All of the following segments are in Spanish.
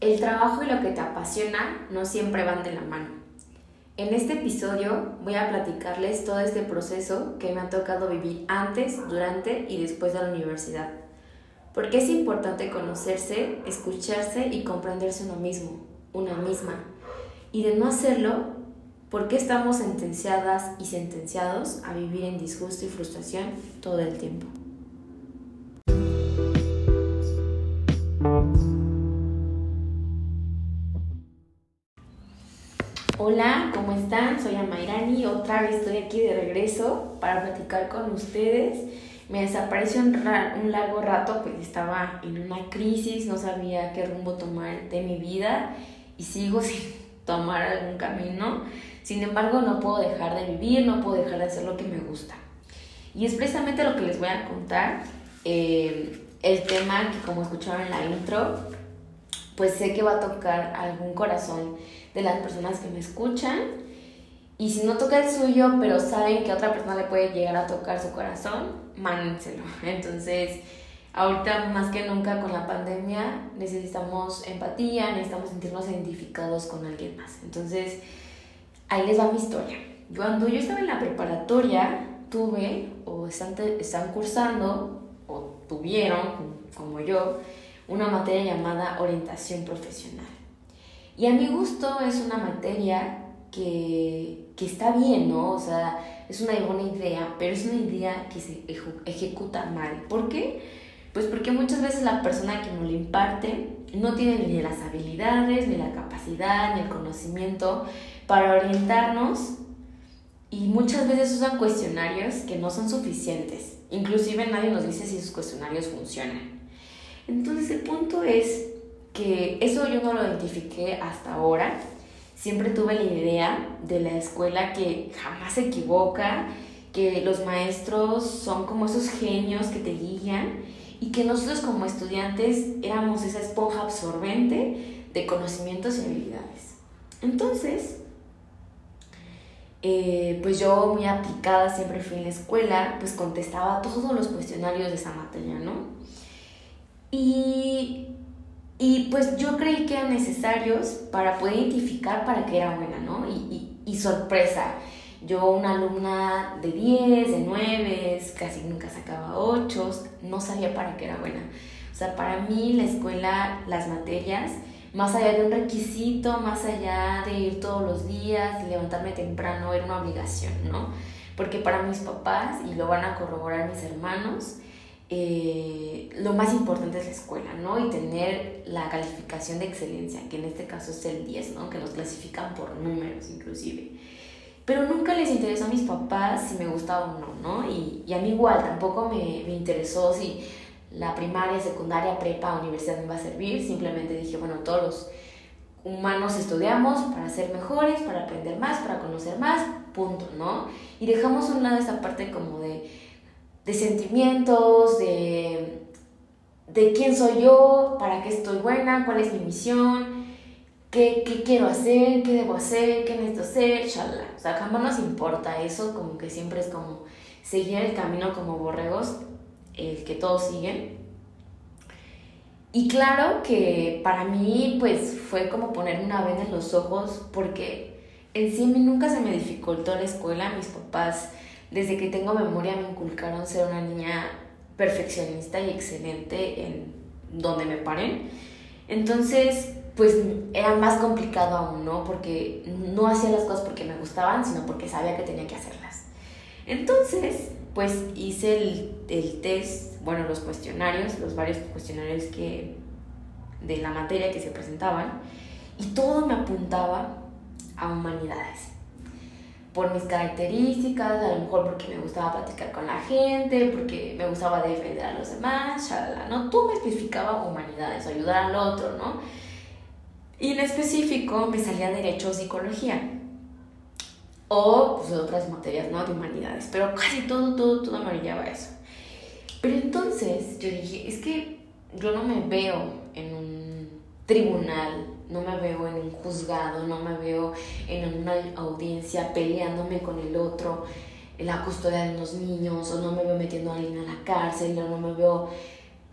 El trabajo y lo que te apasiona no siempre van de la mano. En este episodio voy a platicarles todo este proceso que me ha tocado vivir antes, durante y después de la universidad. Porque es importante conocerse, escucharse y comprenderse uno mismo, una misma. Y de no hacerlo, ¿por qué estamos sentenciadas y sentenciados a vivir en disgusto y frustración todo el tiempo? Hola, ¿cómo están? Soy Amairani, otra vez estoy aquí de regreso para platicar con ustedes. Me desapareció un, largo rato, pues estaba en una crisis, no sabía qué rumbo tomar de mi vida y sigo sin tomar algún camino. Sin embargo, no puedo dejar de vivir, no puedo dejar de hacer lo que me gusta. Y es precisamente lo que les voy a contar. Eh, el tema que como escucharon en la intro, pues sé que va a tocar algún corazón de las personas que me escuchan. Y si no toca el suyo, pero saben que otra persona le puede llegar a tocar su corazón, mándenselo. Entonces, ahorita más que nunca con la pandemia necesitamos empatía, necesitamos sentirnos identificados con alguien más. Entonces, ahí les va mi historia. Cuando yo estaba en la preparatoria, tuve o están, están cursando o tuvieron, como yo, una materia llamada orientación profesional. Y a mi gusto es una materia que, que está bien, ¿no? O sea, es una buena idea, pero es una idea que se ejecuta mal. ¿Por qué? Pues porque muchas veces la persona que nos lo imparte no tiene ni las habilidades, ni la capacidad, ni el conocimiento para orientarnos y muchas veces usan cuestionarios que no son suficientes. Inclusive nadie nos dice si esos cuestionarios funcionan. Entonces el punto es que eso yo no lo identifiqué hasta ahora. Siempre tuve la idea de la escuela que jamás se equivoca, que los maestros son como esos genios que te guían y que nosotros como estudiantes éramos esa esponja absorbente de conocimientos y habilidades. Entonces, eh, pues yo muy aplicada siempre fui en la escuela, pues contestaba todos los cuestionarios de esa materia, ¿no? Y y pues yo creí que eran necesarios para poder identificar para qué era buena, ¿no? Y, y, sorpresa, yo una alumna de 10, de 9, casi nunca sacaba 8, no sabía para qué era buena. O sea, para mí la escuela, las materias, más allá de un requisito, más allá de ir todos los días, y levantarme temprano, era una obligación, ¿no? Porque para mis papás, y lo van a corroborar mis hermanos, eh, lo más importante es la escuela, ¿no? Y tener la calificación de excelencia, que en este caso es el 10, ¿no? Que nos clasifican por números inclusive. Pero nunca les interesó a mis papás si me gustaba o no, ¿no? Y, y a mí igual, tampoco me, me interesó si la primaria, secundaria, prepa, universidad me iba a servir. Simplemente dije, bueno, todos los humanos estudiamos para ser mejores, para aprender más, para conocer más, punto, ¿no? Y dejamos a un lado esa parte como de de sentimientos, de, de quién soy yo, para qué estoy buena, cuál es mi misión, qué, qué quiero hacer, qué debo hacer, qué necesito hacer, shalala. O sea, jamás nos importa eso, como que siempre es como seguir el camino como borregos, el que todos siguen. Y claro que para mí pues fue como poner una venda en los ojos porque en sí nunca se me dificultó la escuela, mis papás desde que tengo memoria me inculcaron ser una niña perfeccionista y excelente en donde me paren. Entonces, pues era más complicado aún, ¿no? Porque no hacía las cosas porque me gustaban, sino porque sabía que tenía que hacerlas. Entonces, pues hice el, el test, bueno, los cuestionarios, los varios cuestionarios que de la materia que se presentaban, y todo me apuntaba a humanidades por mis características, a lo mejor porque me gustaba platicar con la gente, porque me gustaba defender a los demás, shalala, ¿no? Tú me especificaba humanidades, ayudar al otro, ¿no? Y en específico me salía Derecho o Psicología. O pues, otras materias, ¿no? De humanidades. Pero casi todo, todo, todo me brillaba eso. Pero entonces yo dije, es que yo no me veo en un tribunal, no me veo en un juzgado, no me veo en una audiencia peleándome con el otro en la custodia de unos niños, o no me veo metiendo a alguien a la cárcel, o no me veo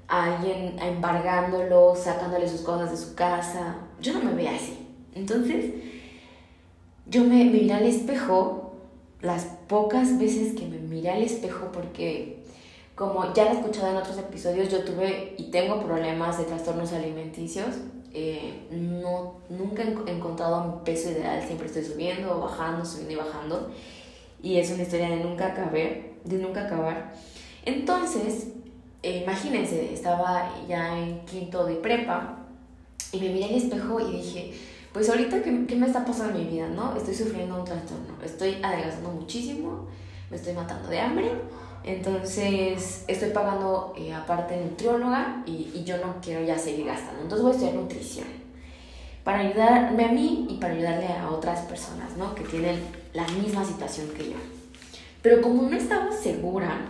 a alguien embargándolo, sacándole sus cosas de su casa. Yo no me veo así. Entonces, yo me, me miré al espejo, las pocas veces que me miré al espejo, porque como ya he escuchado en otros episodios, yo tuve y tengo problemas de trastornos alimenticios. Eh, no, nunca he encontrado mi peso ideal, siempre estoy subiendo, bajando, subiendo y bajando. Y es una historia de nunca acabar. De nunca acabar. Entonces, eh, imagínense, estaba ya en quinto de prepa y me miré al espejo y dije, pues ahorita, ¿qué, ¿qué, me está pasando en mi vida? ¿no? Estoy sufriendo un trastorno, estoy adelgazando muchísimo, me estoy matando de hambre entonces, estoy pagando eh, aparte nutrióloga y, y, yo no quiero ya seguir gastando. Entonces, voy a estudiar nutrición para ayudarme a mí y para ayudarle a otras personas, ¿no? Que tienen la misma situación que yo. Pero como no estaba segura,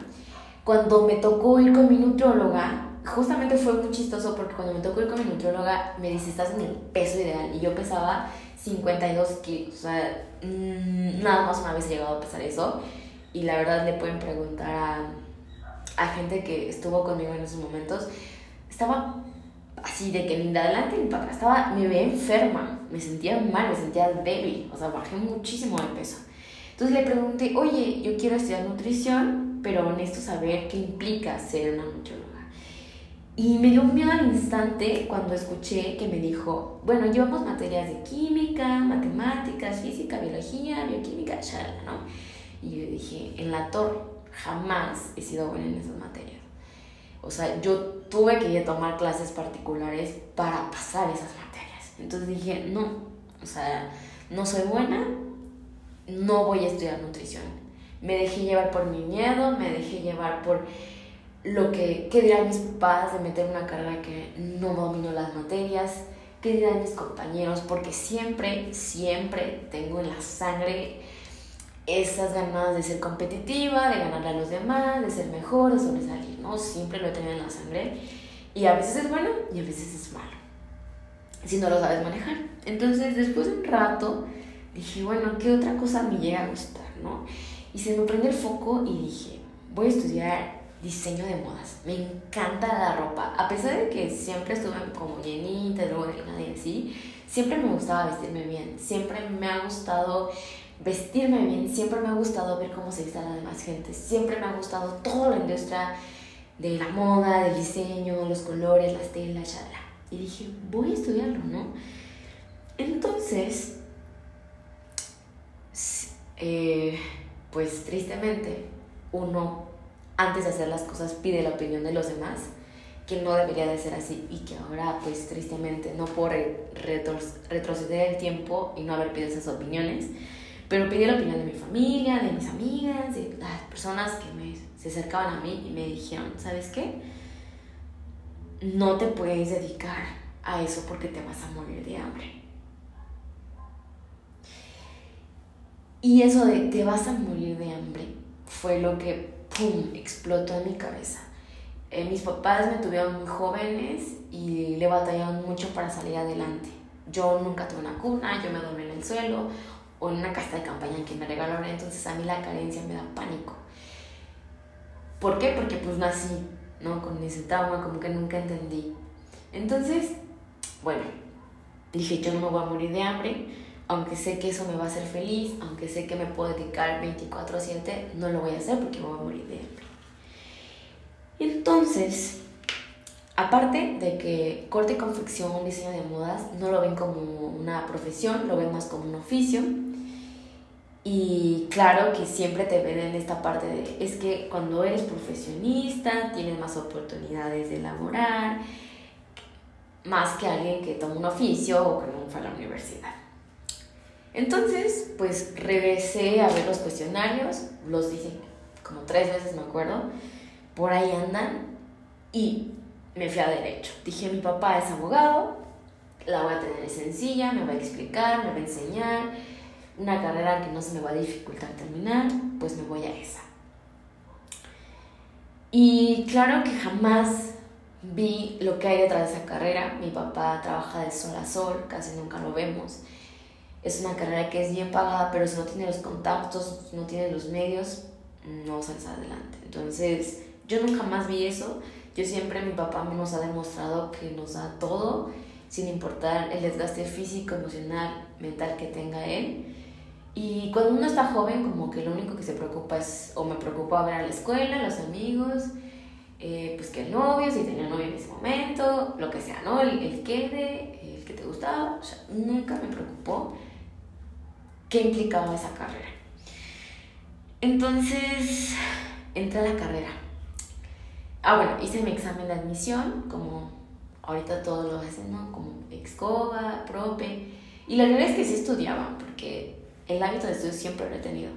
cuando me tocó ir con mi nutrióloga, justamente fue muy chistoso porque cuando me tocó ir con mi nutrióloga, me dice, estás en el peso ideal. Y yo pesaba 52 kilos. O sea, mm, nada más una vez llegado a pesar eso y la verdad le pueden preguntar a, a gente que estuvo conmigo en esos momentos, estaba así de que ni de adelante ni para atrás, estaba, me veía enferma, me sentía mal, me sentía débil, o sea, bajé muchísimo de peso. Entonces le pregunté, oye, yo quiero estudiar nutrición, pero honesto saber qué implica ser una nutrióloga. Y me dio miedo al instante cuando escuché que me dijo, bueno, llevamos materias de química, matemáticas, física, biología, bioquímica, charla, ¿no? Y yo dije, en la torre jamás he sido buena en esas materias. O sea, yo tuve que ir a tomar clases particulares para pasar esas materias. Entonces dije, no, o sea, no soy buena, no voy a estudiar nutrición. Me dejé llevar por mi miedo, me dejé llevar por lo que, qué dirán mis papás de meter una carrera que no domino las materias, qué dirán mis compañeros, porque siempre, siempre tengo en la sangre esas ganas de ser competitiva, de ganarle a los demás, de ser mejor, de sobresalir, ¿no? Siempre lo he tenido en la sangre. Y a veces es bueno y a veces es malo. Si no lo sabes manejar. Entonces, después de un rato, dije, bueno, ¿qué otra cosa me llega a gustar, no? Y se me prende el foco y dije, voy a estudiar diseño de modas. Me encanta la ropa. A pesar de que siempre estuve como llenita, luego de y así, siempre me gustaba vestirme bien. Siempre me ha gustado vestirme bien, siempre me ha gustado ver cómo se viste la demás gente, siempre me ha gustado toda la industria de la moda, del diseño, los colores, las telas, etc. Y dije, voy a estudiarlo, ¿no? Entonces, eh, pues tristemente, uno antes de hacer las cosas pide la opinión de los demás, que no debería de ser así y que ahora pues tristemente no puedo retroceder el tiempo y no haber pedido esas opiniones pero pedí la opinión de mi familia, de mis amigas, de las personas que me, se acercaban a mí y me dijeron, ¿sabes qué? No te puedes dedicar a eso porque te vas a morir de hambre. Y eso de te vas a morir de hambre fue lo que, ¡pum!, explotó en mi cabeza. Eh, mis papás me tuvieron muy jóvenes y le batallaron mucho para salir adelante. Yo nunca tuve una cuna, yo me dormí en el suelo o en una casa de campaña que me regalaron, entonces a mí la carencia me da pánico. ¿Por qué? Porque pues nací, ¿no? Con ese trauma, como que nunca entendí. Entonces, bueno, dije, yo no me voy a morir de hambre, aunque sé que eso me va a hacer feliz, aunque sé que me puedo dedicar 24/7, no lo voy a hacer porque me voy a morir de hambre. Entonces, Aparte de que corte y confección, diseño de modas, no lo ven como una profesión, lo ven más como un oficio. Y claro que siempre te ven en esta parte de, es que cuando eres profesionista tienes más oportunidades de elaborar, más que alguien que toma un oficio o que no fue a la universidad. Entonces, pues regresé a ver los cuestionarios, los dije como tres veces, me acuerdo, por ahí andan, y me fui a derecho. Dije, mi papá es abogado, la voy a tener sencilla, me va a explicar, me va a enseñar, una carrera que no se me va a dificultar terminar, pues me voy a esa. Y claro que jamás vi lo que hay detrás de esa carrera. Mi papá trabaja de sol a sol, casi nunca lo vemos. Es una carrera que es bien pagada, pero si no tiene los contactos, no tiene los medios, no sales adelante. Entonces, yo nunca más vi eso. Yo siempre, mi papá nos ha demostrado que nos da todo, sin importar el desgaste físico, emocional, mental que tenga él. Y cuando uno está joven, como que lo único que se preocupa es, o me preocupa ver a la escuela, los amigos, eh, pues que el novio, si tenía novio en ese momento, lo que sea, ¿no? El, el quede, el que te gustaba, o sea, nunca me preocupó qué implicaba esa carrera. Entonces, entré a la carrera. Ah, bueno, hice mi examen de admisión, como ahorita todos lo hacen, ¿no? Como Excoba, Prope. Y la verdad es que sí estudiaba, porque el hábito de estudio siempre lo he tenido.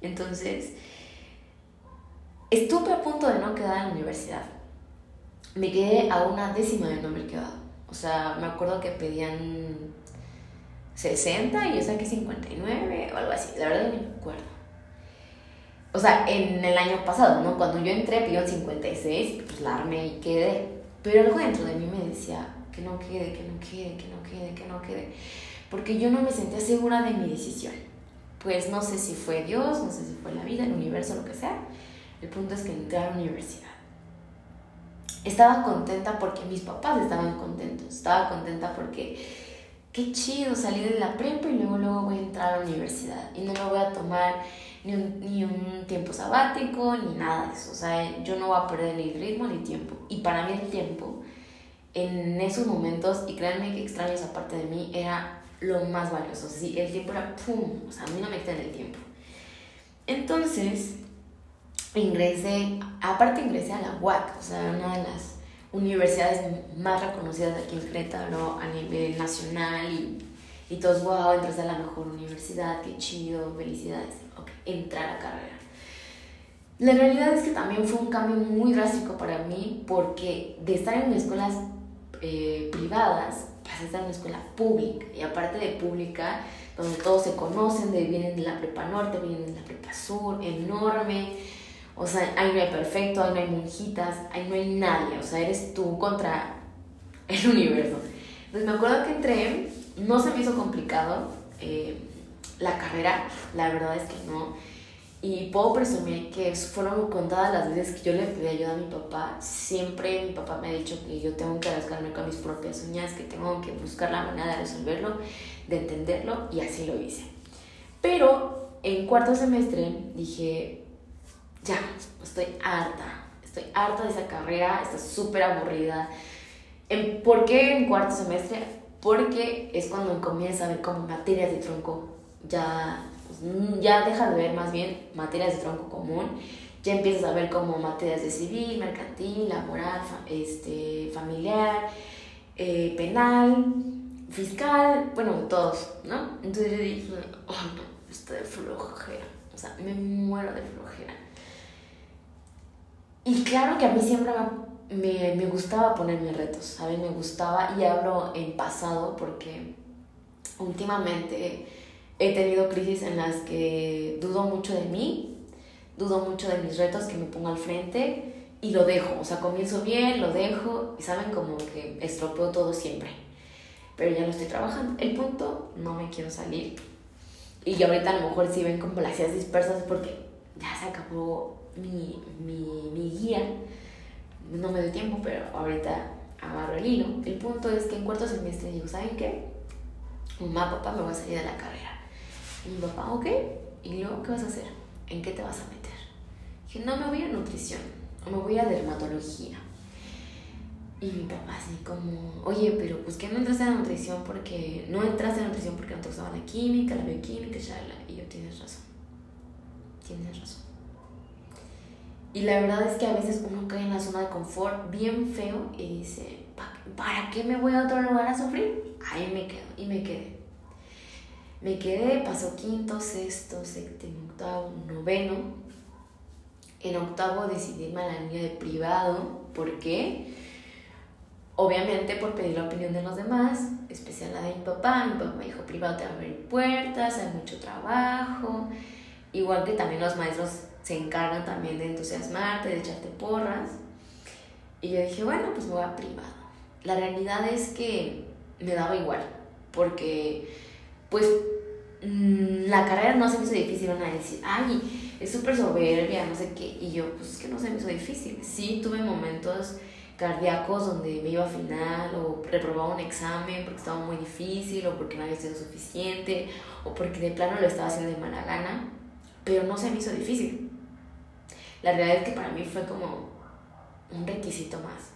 Entonces, estuve a punto de no quedar en la universidad. Me quedé a una décima de no haber quedado. O sea, me acuerdo que pedían 60 y yo saqué 59 o algo así. La verdad no me acuerdo. O sea, en el año pasado, ¿no? Cuando yo entré pidió 56, pues la armé y quedé. Pero algo dentro de mí me decía que no quede, que no quede, que no quede, que no quede. Porque yo no me sentía segura de mi decisión. Pues no sé si fue Dios, no sé si fue la vida, el universo, lo que sea. El punto es que entré a la universidad. Estaba contenta porque mis papás estaban contentos. Estaba contenta porque qué chido salir de la prepa y luego, luego voy a entrar a la universidad. Y no me voy a tomar ni un, ni un tiempo sabático, ni nada de eso. O sea, yo no voy a perder ni ritmo ni tiempo. Y para mí el tiempo, en esos momentos, y créanme que extraño esa parte de mí, era lo más valioso. Sí, el tiempo era pum, o sea, a mí no me quita el tiempo. Entonces, ingresé, aparte ingresé a la UAC, o sea, una de las universidades más reconocidas aquí en Querétaro a nivel nacional y, y todos, wow, entras a la mejor universidad, qué chido, felicidades entrar a carrera. La realidad es que también fue un cambio muy drástico para mí porque de estar en escuelas eh, privadas pasé a estar en una escuela pública y aparte de pública donde todos se conocen, de, vienen de la prepa norte, vienen de la prepa sur, enorme, o sea, ahí no hay perfecto, ahí no hay monjitas, ahí no hay nadie, o sea, eres tú contra el universo. Entonces me acuerdo que entré, no se me hizo complicado, eh, la carrera, la verdad es que no. Y puedo presumir que fueron contadas las veces que yo le pedí ayuda a mi papá. Siempre mi papá me ha dicho que yo tengo que rascarme con mis propias uñas, que tengo que buscar la manera de resolverlo, de entenderlo, y así lo hice. Pero en cuarto semestre dije, ya, estoy harta, estoy harta de esa carrera, está súper aburrida. ¿Por qué en cuarto semestre? Porque es cuando comienza a ver como materias de tronco ya, ya dejas de ver más bien materias de tronco común, ya empiezas a ver como materias de civil, mercantil, laboral, este, familiar, eh, penal, fiscal, bueno, todos, ¿no? Entonces yo dije, oh no, estoy de flojera, o sea, me muero de flojera. Y claro que a mí siempre me, me gustaba ponerme retos, ¿sabes? Me gustaba, y hablo en pasado porque últimamente he tenido crisis en las que dudo mucho de mí, dudo mucho de mis retos que me pongo al frente y lo dejo. O sea, comienzo bien, lo dejo y saben como que estropeo todo siempre. Pero ya lo estoy trabajando. El punto, no me quiero salir. Y ahorita a lo mejor si ven como las ideas dispersas porque ya se acabó mi, mi, mi guía. No me doy tiempo, pero ahorita agarro el hilo. El punto es que en cuarto semestre digo, ¿saben qué? Mamá, papá, me voy a salir de la carrera y mi papá, ok, ¿y luego qué vas a hacer? ¿En qué te vas a meter? Dije, no, me voy a nutrición, o me voy a dermatología. Y mi papá así como, oye, pero pues que no entraste a nutrición porque, no entraste a nutrición porque no te gustaba la química, la bioquímica, shala. Y yo, tienes razón, tienes razón. Y la verdad es que a veces uno cae en la zona de confort bien feo y dice, ¿para qué me voy a otro lugar a sufrir? Ahí me quedo y me quedé. Me quedé, pasó quinto, sexto, séptimo, octavo, noveno. En octavo decidí irme a la línea de privado. ¿Por qué? obviamente por pedir la opinión de los demás, especial la de mi papá, mi papá me dijo, privado te va a abrir puertas, hay mucho trabajo, igual que también los maestros se encargan también de entusiasmarte, de echarte porras. Y yo dije, bueno, pues voy a privado. La realidad es que me daba igual, porque pues mm, la carrera no se me hizo difícil, van a decir, ay, es súper soberbia, no sé qué, y yo, pues es que no se me hizo difícil. Sí, tuve momentos cardíacos donde me iba a final o reprobaba un examen porque estaba muy difícil o porque no había sido suficiente o porque de plano lo estaba haciendo de mala gana, pero no se me hizo difícil. La realidad es que para mí fue como un requisito más.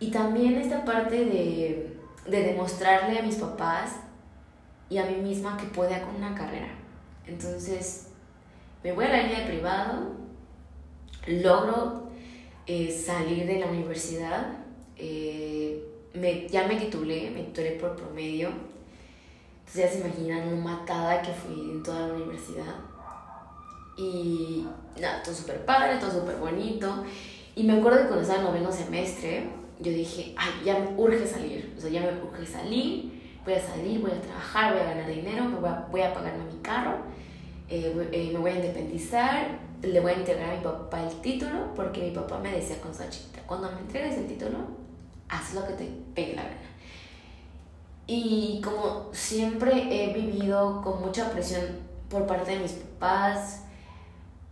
Y también esta parte de, de demostrarle a mis papás y a mí misma que podía con una carrera. Entonces, me voy a la línea de privado, logro eh, salir de la universidad, eh, me, ya me titulé, me titulé por promedio. Entonces ya se imaginan lo matada que fui en toda la universidad. Y nada, todo súper padre, todo súper bonito. Y me acuerdo que cuando estaba en noveno semestre, yo dije, ay, ya me urge salir. O sea, ya me urge salir, voy a salir, voy a trabajar, voy a ganar dinero, me voy, a, voy a pagarme mi carro, eh, eh, me voy a independizar, le voy a entregar a mi papá el título, porque mi papá me decía con Sachita, cuando me entregues el título, haz lo que te pegue la gana. Y como siempre he vivido con mucha presión por parte de mis papás,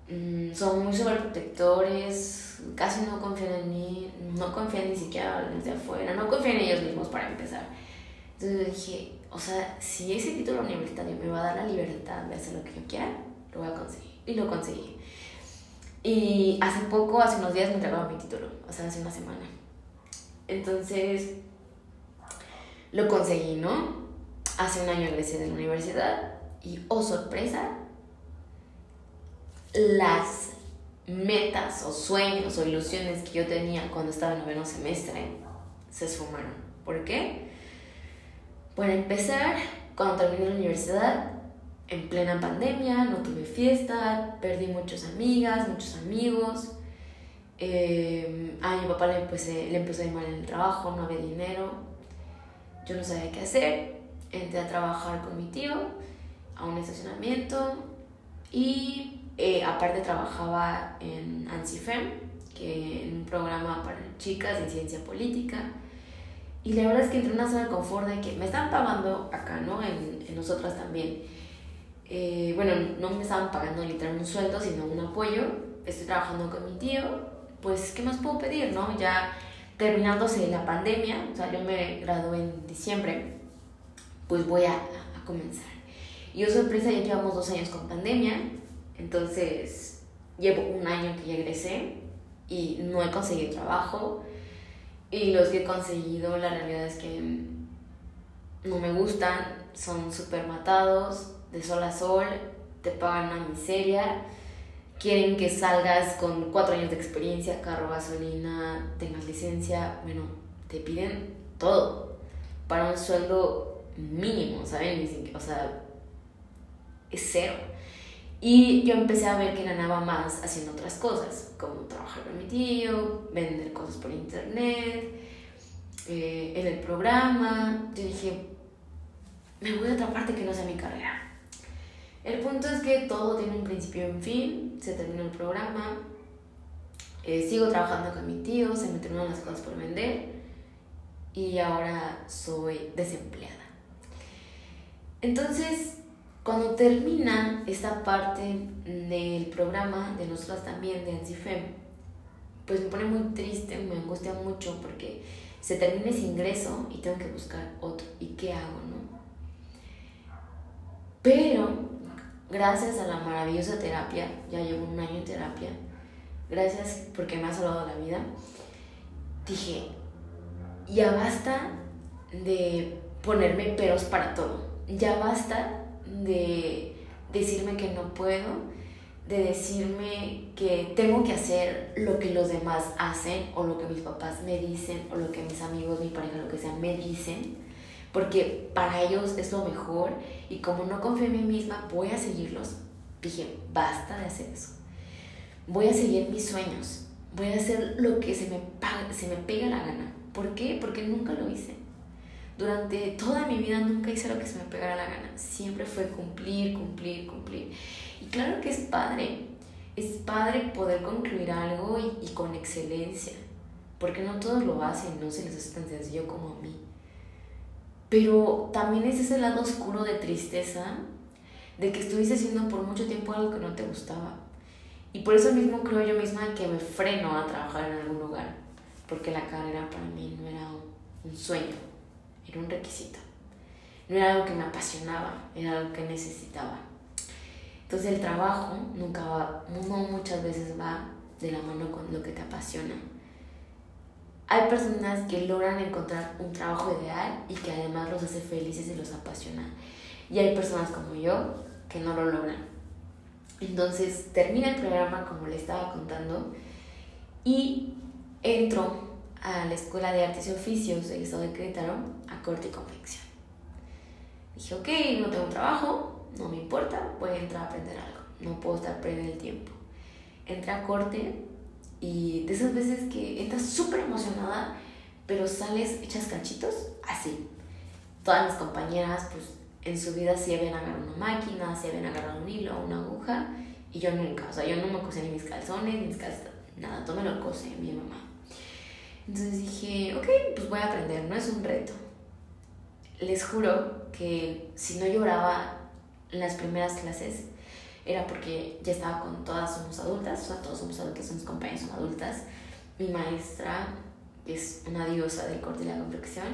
Mm, son muy sobreprotectores, casi no confían en mí, no confían ni siquiera desde afuera, no confían en ellos mismos para empezar. Entonces dije, o sea, si ese título universitario me va a dar la libertad de hacer lo que yo quiera, lo voy a conseguir. Y lo conseguí. Y hace poco, hace unos días me entregaba mi título, o sea, hace una semana. Entonces, lo conseguí, ¿no? Hace un año egresé de la universidad y, oh sorpresa, las metas o sueños o ilusiones que yo tenía cuando estaba en noveno semestre se esfumaron. ¿Por qué? Para empezar, cuando terminé la universidad, en plena pandemia, no tuve fiesta, perdí muchas amigas, muchos amigos. Eh, a mi papá le, empecé, le empezó a ir mal en el trabajo, no había dinero. Yo no sabía qué hacer. Entré a trabajar con mi tío a un estacionamiento y eh, aparte trabajaba en ANSIFEM, que en un programa para chicas de ciencia política. Y la verdad es que entré en una zona de confort de que me están pagando acá, ¿no? En, en nosotras también. Eh, bueno, no me estaban pagando literalmente un sueldo, sino un apoyo. Estoy trabajando con mi tío. Pues, ¿qué más puedo pedir, no? Ya terminándose la pandemia, o sea, yo me gradué en diciembre, pues voy a, a comenzar. Y yo sorpresa, ya llevamos dos años con pandemia, entonces, llevo un año que ya egresé y no he conseguido trabajo. Y los que he conseguido, la realidad es que no me gustan, son súper matados, de sol a sol, te pagan una miseria, quieren que salgas con cuatro años de experiencia, carro, gasolina, tengas licencia, bueno, te piden todo para un sueldo mínimo, ¿saben? O sea, es cero. Y yo empecé a ver que ganaba más haciendo otras cosas, como trabajar con mi tío, vender cosas por internet, eh, en el programa. Yo dije, me voy a otra parte que no sea mi carrera. El punto es que todo tiene un principio y un fin, se terminó el programa, eh, sigo trabajando con mi tío, se me terminaron las cosas por vender y ahora soy desempleada. Entonces, cuando termina esta parte del programa de nosotras también, de ANSIFEM, pues me pone muy triste, me angustia mucho porque se termina ese ingreso y tengo que buscar otro. ¿Y qué hago, no? Pero, gracias a la maravillosa terapia, ya llevo un año en terapia, gracias porque me ha salvado la vida, dije, ya basta de ponerme peros para todo, ya basta de decirme que no puedo, de decirme que tengo que hacer lo que los demás hacen o lo que mis papás me dicen o lo que mis amigos, mi pareja, lo que sea, me dicen, porque para ellos es lo mejor y como no confío en mí misma, voy a seguirlos. Dije, basta de hacer eso. Voy a seguir mis sueños, voy a hacer lo que se me, se me pega la gana. ¿Por qué? Porque nunca lo hice. Durante toda mi vida nunca hice lo que se me pegara la gana. Siempre fue cumplir, cumplir, cumplir. Y claro que es padre. Es padre poder concluir algo y, y con excelencia. Porque no todos lo hacen, no se les hace tan sencillo como a mí. Pero también es ese lado oscuro de tristeza de que estuviste haciendo por mucho tiempo algo que no te gustaba. Y por eso mismo creo yo misma que me freno a trabajar en algún lugar, porque la carrera para mí no era un sueño, era un requisito. No era algo que me apasionaba, era algo que necesitaba. Entonces el trabajo nunca va, no muchas veces va de la mano con lo que te apasiona. Hay personas que logran encontrar un trabajo ideal y que además los hace felices y los apasiona. Y hay personas como yo que no lo logran. Entonces termina el programa como le estaba contando y entro a la Escuela de Artes y Oficios del Estado de Querétaro a corte y confección. Dije, ok, no tengo trabajo, no me importa, voy a entrar a aprender algo, no puedo estar perdiendo el tiempo. Entré a corte y de esas veces que entras súper emocionada, pero sales hechas cachitos, así. Todas mis compañeras, pues en su vida sí habían agarrado una máquina, sí habían agarrado un hilo, una aguja, y yo nunca, o sea, yo no me cosé ni mis calzones, ni mis calzones, nada, todo me lo cose mi mamá. Entonces dije, ok, pues voy a aprender, no es un reto. Les juro que si no lloraba en las primeras clases, era porque ya estaba con todas somos adultas, o sea, todos somos adultos, somos compañeros, son adultas. Mi maestra, es una diosa del corte y la confección,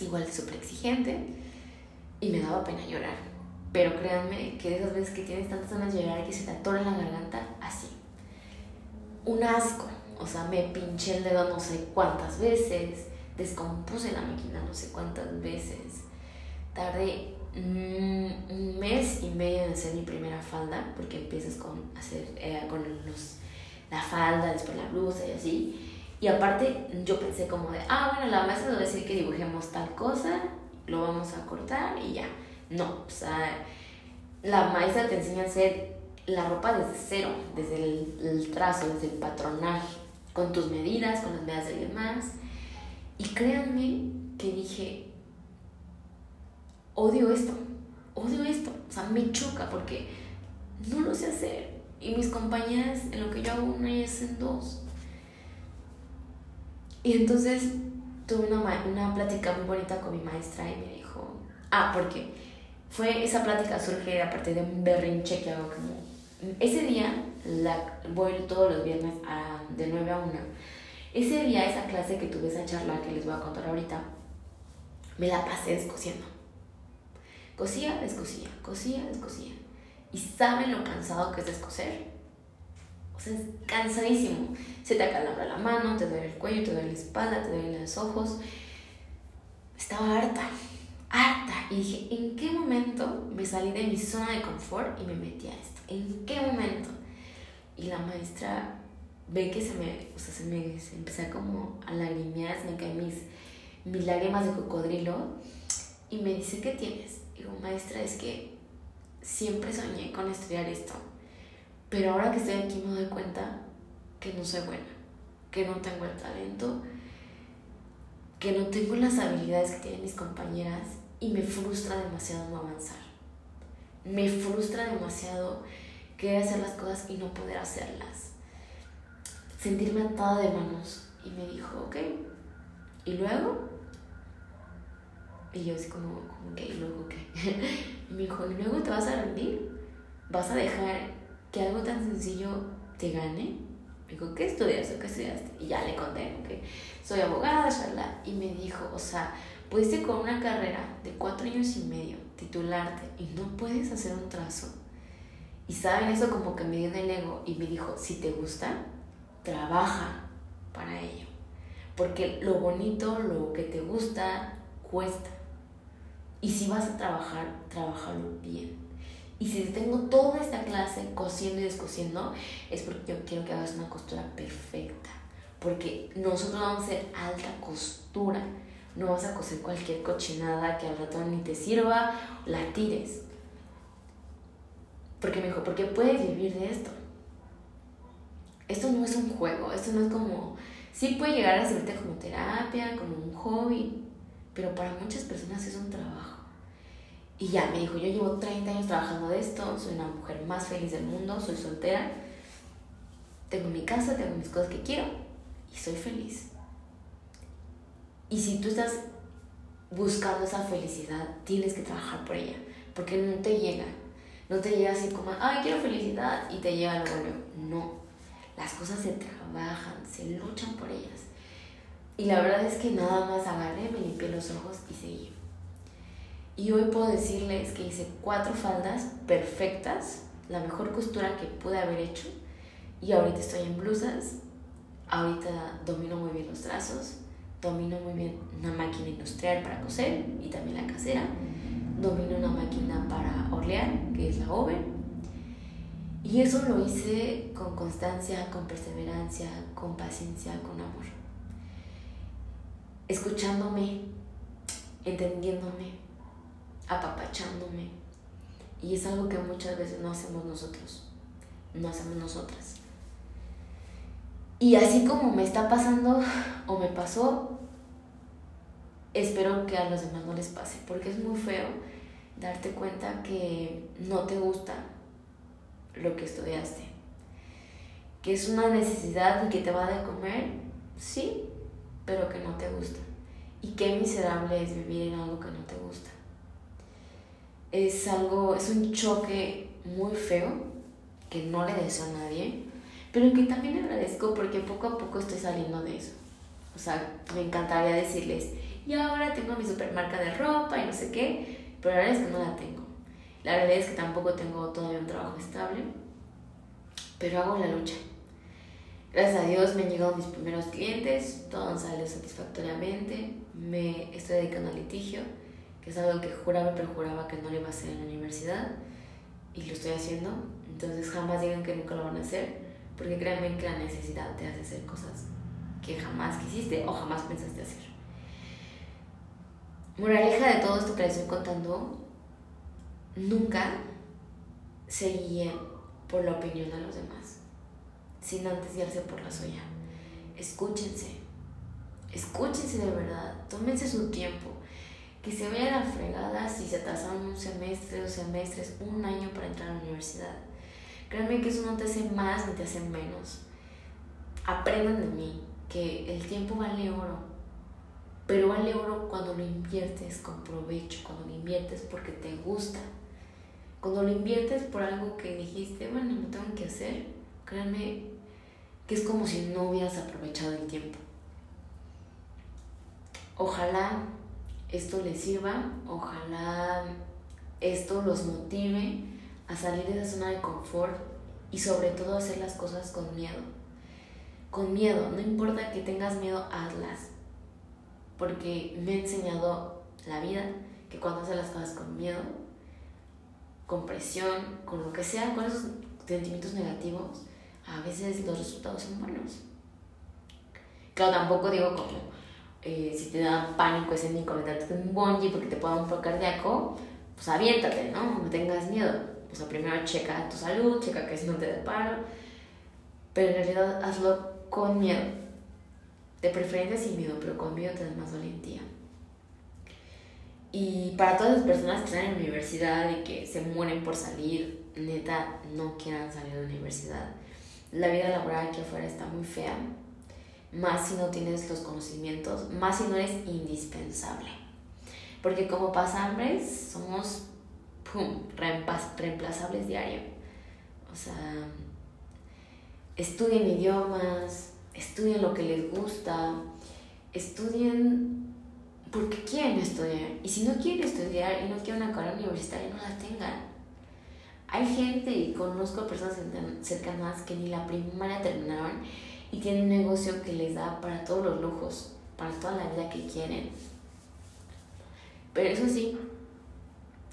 igual súper exigente, y me daba pena llorar. Pero créanme que de esas veces que tienes tantas ganas de llorar que se te atora la garganta, así. Un asco. O sea, me pinché el dedo no sé cuántas veces, descompuse la máquina no sé cuántas veces. Tardé un mes y medio en hacer mi primera falda, porque empiezas con hacer eh, con los, la falda, después la blusa y así. Y aparte yo pensé como de, ah, bueno, la maestra nos va a decir que dibujemos tal cosa lo vamos a cortar y ya. No, o sea, la maestra te enseña a hacer la ropa desde cero, desde el, trazo, desde el patronaje, con tus medidas, con las medidas de demás. Y créanme que dije, odio esto, odio esto, o sea, me choca porque no lo sé hacer. Y mis compañeras, en lo que yo hago una, ellas hacen dos. Y entonces tuve una, una plática muy bonita con mi maestra y me dijo, ah, porque fue esa plática surge a partir de un berrinche que hago como, ese día la, voy todos los viernes a, de 9 a 1. Ese día, esa clase que tuve, esa charla que les voy a contar ahorita, me la pasé descosiendo. Cosía, descosía, cosía, descosía. ¿Y saben lo cansado que es descoser? O sea, es cansadísimo. Se te acalambra la mano, te duele el cuello, te duele la espalda, te duele los ojos. Estaba harta, harta. Y dije, ¿en qué momento me salí de mi zona de confort y me metí a esto? ¿En qué momento? Y la maestra ve que se me, o sea, se me se como a lagrimear, se me caen mis, mis lágrimas de cocodrilo y me dice, ¿qué tienes? Digo, maestra, es que siempre soñé con estudiar esto pero ahora que estoy aquí me doy cuenta que no soy buena, que no tengo el talento, que no tengo las habilidades que tienen mis compañeras y me frustra demasiado no avanzar. Me frustra demasiado querer hacer las cosas y no poder hacerlas. Sentirme atada de manos. Y me dijo, ok. ¿Y luego? Y yo así como, ok, ¿y luego qué? y me dijo, ¿y luego te vas a rendir? ¿Vas a dejar que algo tan sencillo te gane. Me dijo, ¿qué estudias qué estudiaste? Y ya le conté que soy abogada, y me dijo, o sea, pudiste con una carrera de cuatro años y medio titularte y no puedes hacer un trazo. Y saben, eso como que me dio en el ego y me dijo, si te gusta, trabaja para ello. Porque lo bonito, lo que te gusta, cuesta. Y si vas a trabajar, trabajalo bien. Y si tengo toda esta clase cosiendo y descosiendo, es porque yo quiero que hagas una costura perfecta. Porque nosotros vamos a hacer alta costura. No vas a coser cualquier cochinada que al rato ni te sirva, la tires. Porque me dijo, porque puedes vivir de esto. esto no es un juego, esto no es como, sí puede llegar a servirte como terapia, como un hobby, pero para muchas personas es un trabajo. Y ya me dijo, yo llevo 30 años trabajando de esto, soy una mujer más feliz del mundo, soy soltera, tengo mi casa, tengo mis cosas que quiero y soy feliz. Y si tú estás buscando esa felicidad, tienes que trabajar por ella, porque no te llega. No te llega así como, ay, quiero felicidad y te llega luego. No, las cosas se trabajan, se luchan por ellas. Y la verdad es que nada más agarré, me limpié los ojos y seguí. Y hoy puedo decirles que hice cuatro faldas perfectas, la mejor costura que pude haber hecho. Y ahorita estoy en blusas, ahorita domino muy bien los trazos, domino muy bien una máquina industrial para coser y también la casera, domino una máquina para orlear, que es la oven. Y eso lo hice con constancia, con perseverancia, con paciencia, con amor. Escuchándome, entendiéndome, apapachándome. Y es algo que muchas veces no hacemos nosotros, no hacemos nosotras. Y así como me está pasando o me pasó, espero que a los demás no les pase, porque es muy feo darte cuenta que no te gusta lo que estudiaste, que es una necesidad y que te va a de comer, sí, pero que no te gusta. Y qué miserable es vivir en algo que no te gusta. Es algo, es un choque muy feo que no le deseo a nadie pero que también agradezco porque poco a poco estoy saliendo de eso. O sea, me encantaría decirles, y ahora tengo mi supermarca de ropa y no sé qué, pero la verdad es que no la tengo. La verdad es que tampoco tengo todavía un trabajo estable, pero hago la lucha. Gracias a Dios me han llegado mis primeros clientes, todo han salido satisfactoriamente, me estoy dedicando al litigio, que es algo que juraba pero juraba que no le iba a hacer en la universidad, y lo estoy haciendo, entonces jamás digan que nunca lo van a hacer porque créanme que la necesidad te hace hacer cosas que jamás quisiste o jamás pensaste hacer. Moraleja de todo esto que les estoy contando, nunca se guíen por la opinión de los demás, sin antes guiarse por la suya. Escúchense, escúchense de verdad, tómense su tiempo, que se vayan a fregada si se atrasaron un semestre, dos semestres, un año para entrar a la universidad Créanme que eso no te hace más ni te hace menos. Aprendan de mí que el tiempo vale oro, pero vale oro cuando lo inviertes con provecho, cuando lo inviertes porque te gusta. Cuando lo inviertes por algo que dijiste, bueno, no tengo que hacer, créanme que es como si no hubieras aprovechado el tiempo. Ojalá esto les sirva, ojalá esto los motive a salir de esa zona de confort y sobre todo hacer las cosas con miedo. Con miedo, no importa que tengas miedo, hazlas. Porque me ha enseñado la vida que cuando haces las cosas con miedo, con presión, con lo que sea, con esos sentimientos negativos, a veces los resultados son buenos. Claro, tampoco digo como eh, si te da pánico escénico meterte en un bungee porque te pueda dar un paro cardíaco, pues aviéntate, ¿no? No tengas miedo o sea, primero checa tu salud, checa que si no te da paro, pero en realidad hazlo con miedo. De preferencia sin miedo, pero con miedo te más valentía. Y para todas las personas que están en la universidad y que se mueren por salir, neta, no quieran salir de la universidad. La vida laboral aquí afuera está muy fea, más si no tienes los conocimientos, más si no eres indispensable. Porque como pasambres somos pum, reemplazables diario. O sea, estudien idiomas, estudien lo que les gusta, estudien porque quieren estudiar. Y si no quieren estudiar y no quieren una carrera universitaria, no la tengan. Hay gente y conozco personas cercanas que ni la primaria terminaron y tienen un negocio que les da para todos los lujos, para toda la vida que quieren. Pero eso sí,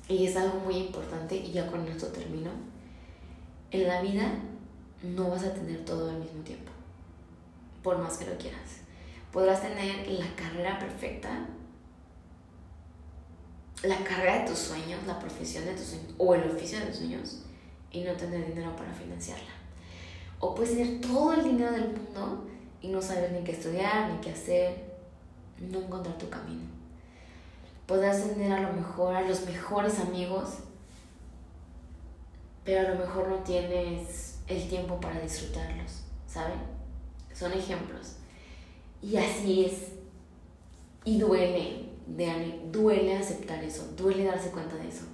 y es algo muy importante, y ya con esto termino. En la vida no vas a tener todo al mismo tiempo, por más que lo quieras. Podrás tener la carrera perfecta, la carrera de tus sueños, la profesión de tus sueños o el oficio de tus sueños y no tener dinero para financiarla. O puedes tener todo el dinero del mundo y no saber ni qué estudiar, ni qué hacer, no encontrar tu camino. Podrás tener a lo mejor a los mejores amigos, pero a lo mejor no tienes el tiempo para disfrutarlos, ¿saben? Son ejemplos. Y así es. Y duele, duele aceptar eso, duele darse cuenta de eso.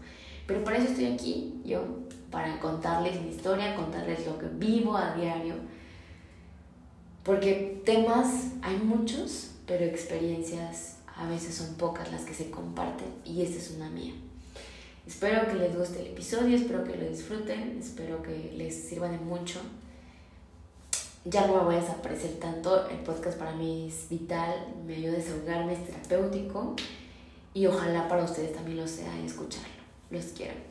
Pero para eso estoy aquí, yo, para contarles mi historia, contarles lo que vivo a diario. Porque temas hay muchos, pero experiencias a veces son pocas las que se comparten y esta es una mía. Espero que les guste el episodio, espero que lo disfruten, espero que les sirva de mucho. Ya no me voy a desaparecer tanto, el podcast para mí es vital, me ayuda a desahogarme, es terapéutico y ojalá para ustedes también lo sea y escucharlo. Los quiero.